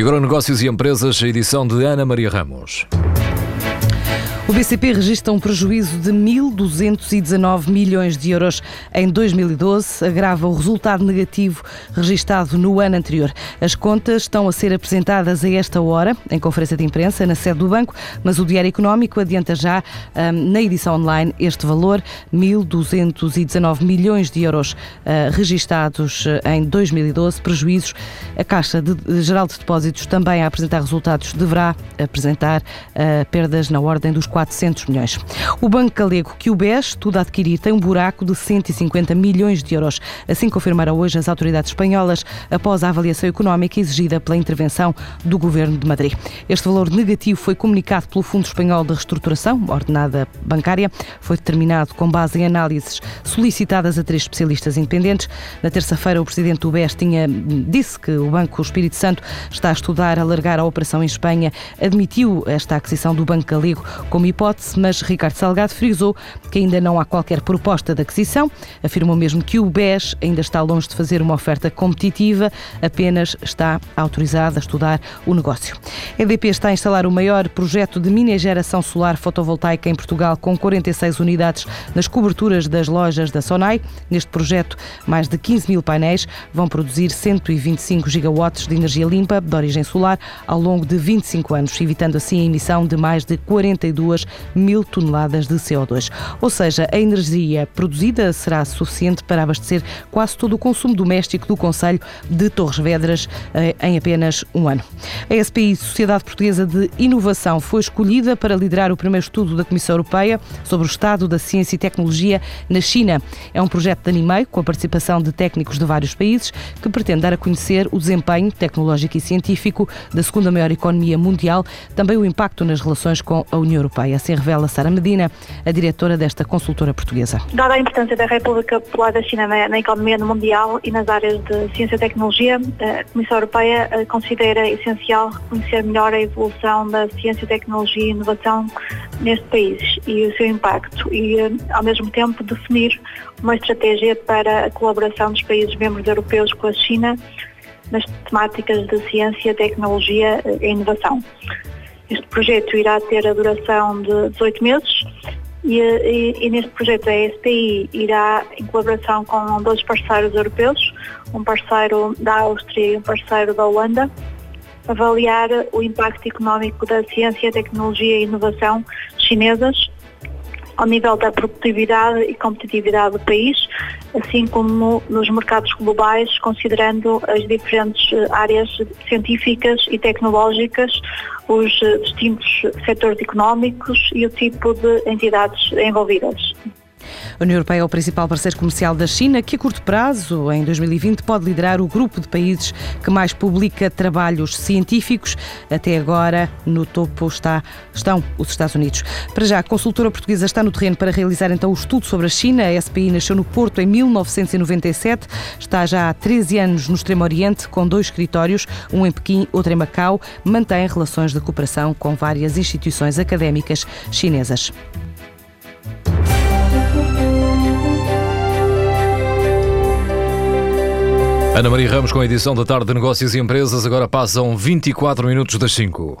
E agora negócios e empresas, edição de Ana Maria Ramos. O BCP registra um prejuízo de 1.219 milhões de euros em 2012, agrava o resultado negativo registado no ano anterior. As contas estão a ser apresentadas a esta hora, em conferência de imprensa, na sede do banco, mas o Diário Económico adianta já um, na edição online este valor, 1.219 milhões de euros uh, registados uh, em 2012, prejuízos. A Caixa de, de Geral de Depósitos também a apresentar resultados deverá apresentar uh, perdas na ordem dos 4 400 milhões. O Banco Galego, que o BES, tudo a adquirir, tem um buraco de 150 milhões de euros. Assim confirmaram hoje as autoridades espanholas após a avaliação económica exigida pela intervenção do Governo de Madrid. Este valor negativo foi comunicado pelo Fundo Espanhol de Reestruturação, ordenada bancária, foi determinado com base em análises solicitadas a três especialistas independentes. Na terça-feira, o presidente do BES tinha, disse que o Banco Espírito Santo está a estudar alargar a operação em Espanha, admitiu esta aquisição do Banco Galego como hipótese, mas Ricardo Salgado frisou que ainda não há qualquer proposta de aquisição. Afirmou mesmo que o BES ainda está longe de fazer uma oferta competitiva, apenas está autorizado a estudar o negócio. A EDP está a instalar o maior projeto de mini geração solar fotovoltaica em Portugal, com 46 unidades nas coberturas das lojas da Sonai. Neste projeto, mais de 15 mil painéis vão produzir 125 gigawatts de energia limpa de origem solar ao longo de 25 anos, evitando assim a emissão de mais de 42 mil toneladas de CO2. Ou seja, a energia produzida será suficiente para abastecer quase todo o consumo doméstico do Conselho de Torres Vedras eh, em apenas um ano. A SPI, Sociedade Portuguesa de Inovação, foi escolhida para liderar o primeiro estudo da Comissão Europeia sobre o estado da ciência e tecnologia na China. É um projeto de ano e meio, com a participação de técnicos de vários países, que pretende dar a conhecer o desempenho tecnológico e científico da segunda maior economia mundial, também o impacto nas relações com a União Europeia. Europeia. Assim revela Sara Medina, a diretora desta consultora portuguesa. Dada a importância da República Popular da China na, economia mundial e nas áreas de ciência e tecnologia, a Comissão Europeia eh, considera essencial reconhecer melhor a evolução da ciência, tecnologia e inovação neste país e o seu impacto e, eh, ao mesmo tempo, definir uma estratégia para a colaboração dos países membros europeus com a China nas temáticas de ciência, tecnologia e inovação. Este projeto irá ter a duração de 18 meses e, e, e, neste projeto a SPI irá, em colaboração com dois parceiros europeus, um parceiro da Áustria e um parceiro da Holanda, avaliar o impacto económico da ciência, tecnologia e inovação chinesas ao nível da produtividade e competitividade do país, assim como nos mercados globais, considerando as diferentes eh, áreas científicas e tecnológicas, os eh, distintos setores económicos e o tipo de entidades envolvidas. A União Europeia é o principal parceiro comercial da China, que a curto prazo, em 2020, pode liderar o grupo de países que mais publica trabalhos científicos. Até agora, no topo está, estão os Estados Unidos. Para já, a consultora portuguesa está no terreno para realizar então o estudo sobre a China. A SPI nasceu no Porto em 1997, está já há 13 anos no Extremo Oriente, com dois escritórios, um em Pequim, outro em Macau. Mantém relações de cooperação com várias instituições académicas chinesas. Ana Maria Ramos com a edição da tarde de Negócios e Empresas. Agora passam 24 minutos das 5.